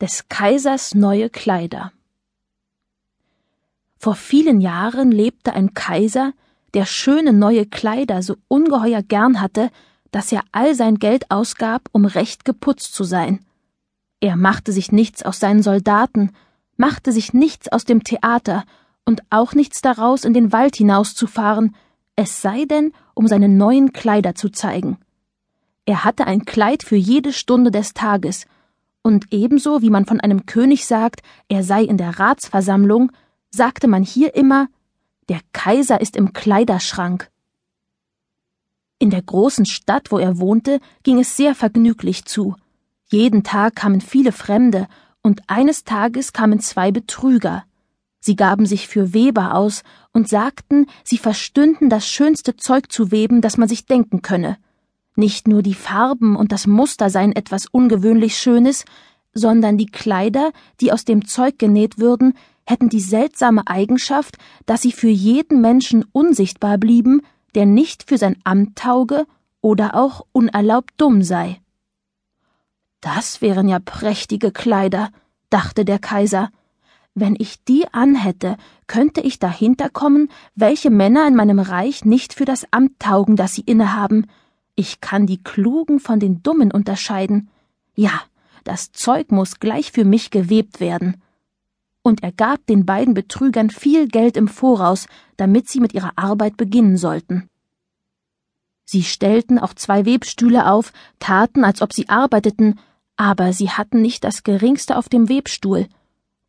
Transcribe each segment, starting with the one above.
Des Kaisers neue Kleider. Vor vielen Jahren lebte ein Kaiser, der schöne neue Kleider so ungeheuer gern hatte, dass er all sein Geld ausgab, um recht geputzt zu sein. Er machte sich nichts aus seinen Soldaten, machte sich nichts aus dem Theater und auch nichts daraus, in den Wald hinauszufahren, es sei denn, um seine neuen Kleider zu zeigen. Er hatte ein Kleid für jede Stunde des Tages, und ebenso wie man von einem König sagt, er sei in der Ratsversammlung, sagte man hier immer, der Kaiser ist im Kleiderschrank. In der großen Stadt, wo er wohnte, ging es sehr vergnüglich zu. Jeden Tag kamen viele Fremde, und eines Tages kamen zwei Betrüger. Sie gaben sich für Weber aus und sagten, sie verstünden das schönste Zeug zu weben, das man sich denken könne. Nicht nur die Farben und das Muster seien etwas ungewöhnlich Schönes, sondern die Kleider, die aus dem Zeug genäht würden, hätten die seltsame Eigenschaft, dass sie für jeden Menschen unsichtbar blieben, der nicht für sein Amt tauge oder auch unerlaubt dumm sei. Das wären ja prächtige Kleider, dachte der Kaiser. Wenn ich die anhätte, könnte ich dahinter kommen, welche Männer in meinem Reich nicht für das Amt taugen, das sie innehaben, ich kann die Klugen von den Dummen unterscheiden. Ja, das Zeug muss gleich für mich gewebt werden. Und er gab den beiden Betrügern viel Geld im Voraus, damit sie mit ihrer Arbeit beginnen sollten. Sie stellten auch zwei Webstühle auf, taten, als ob sie arbeiteten, aber sie hatten nicht das geringste auf dem Webstuhl.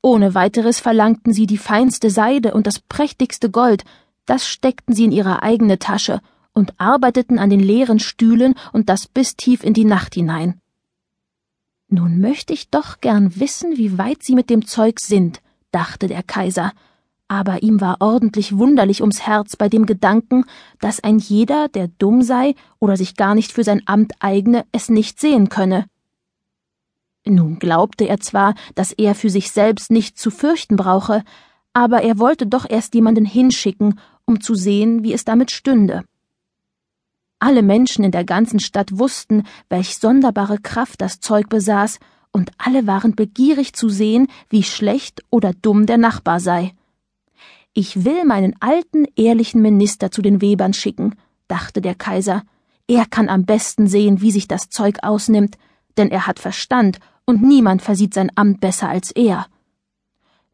Ohne weiteres verlangten sie die feinste Seide und das prächtigste Gold, das steckten sie in ihre eigene Tasche und arbeiteten an den leeren Stühlen und das bis tief in die Nacht hinein. Nun möchte ich doch gern wissen, wie weit sie mit dem Zeug sind, dachte der Kaiser, aber ihm war ordentlich wunderlich ums Herz bei dem Gedanken, dass ein jeder, der dumm sei oder sich gar nicht für sein Amt eigne, es nicht sehen könne. Nun glaubte er zwar, dass er für sich selbst nicht zu fürchten brauche, aber er wollte doch erst jemanden hinschicken, um zu sehen, wie es damit stünde. Alle Menschen in der ganzen Stadt wussten, welch sonderbare Kraft das Zeug besaß, und alle waren begierig zu sehen, wie schlecht oder dumm der Nachbar sei. Ich will meinen alten, ehrlichen Minister zu den Webern schicken, dachte der Kaiser. Er kann am besten sehen, wie sich das Zeug ausnimmt, denn er hat Verstand und niemand versieht sein Amt besser als er.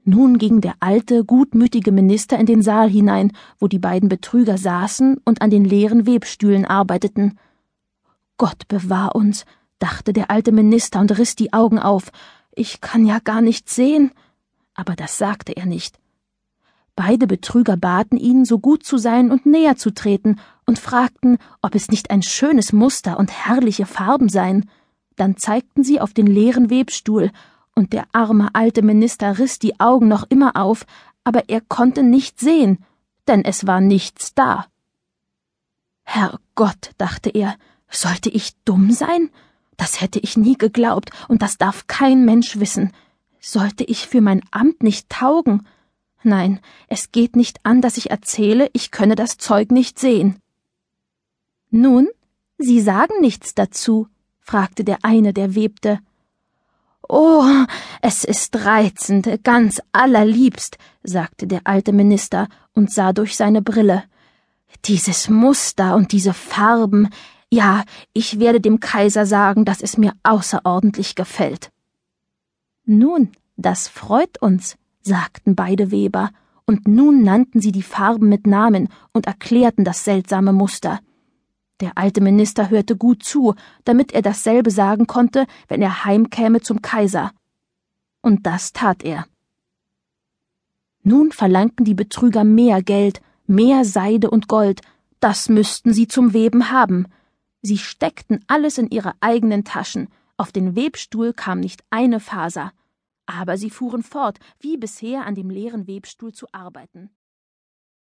Nun ging der alte, gutmütige Minister in den Saal hinein, wo die beiden Betrüger saßen und an den leeren Webstühlen arbeiteten. Gott bewahr uns, dachte der alte Minister und riss die Augen auf. Ich kann ja gar nichts sehen. Aber das sagte er nicht. Beide Betrüger baten ihn, so gut zu sein und näher zu treten, und fragten, ob es nicht ein schönes Muster und herrliche Farben seien. Dann zeigten sie auf den leeren Webstuhl, und der arme alte Minister riss die Augen noch immer auf, aber er konnte nicht sehen, denn es war nichts da. Herrgott, dachte er, sollte ich dumm sein? Das hätte ich nie geglaubt, und das darf kein Mensch wissen. Sollte ich für mein Amt nicht taugen? Nein, es geht nicht an, dass ich erzähle, ich könne das Zeug nicht sehen. Nun, Sie sagen nichts dazu, fragte der eine, der webte. Oh, es ist reizend, ganz allerliebst, sagte der alte Minister und sah durch seine Brille. Dieses Muster und diese Farben, ja, ich werde dem Kaiser sagen, dass es mir außerordentlich gefällt. Nun, das freut uns, sagten beide Weber, und nun nannten sie die Farben mit Namen und erklärten das seltsame Muster. Der alte Minister hörte gut zu, damit er dasselbe sagen konnte, wenn er heimkäme zum Kaiser. Und das tat er. Nun verlangten die Betrüger mehr Geld, mehr Seide und Gold, das müssten sie zum Weben haben. Sie steckten alles in ihre eigenen Taschen, auf den Webstuhl kam nicht eine Faser, aber sie fuhren fort, wie bisher an dem leeren Webstuhl zu arbeiten.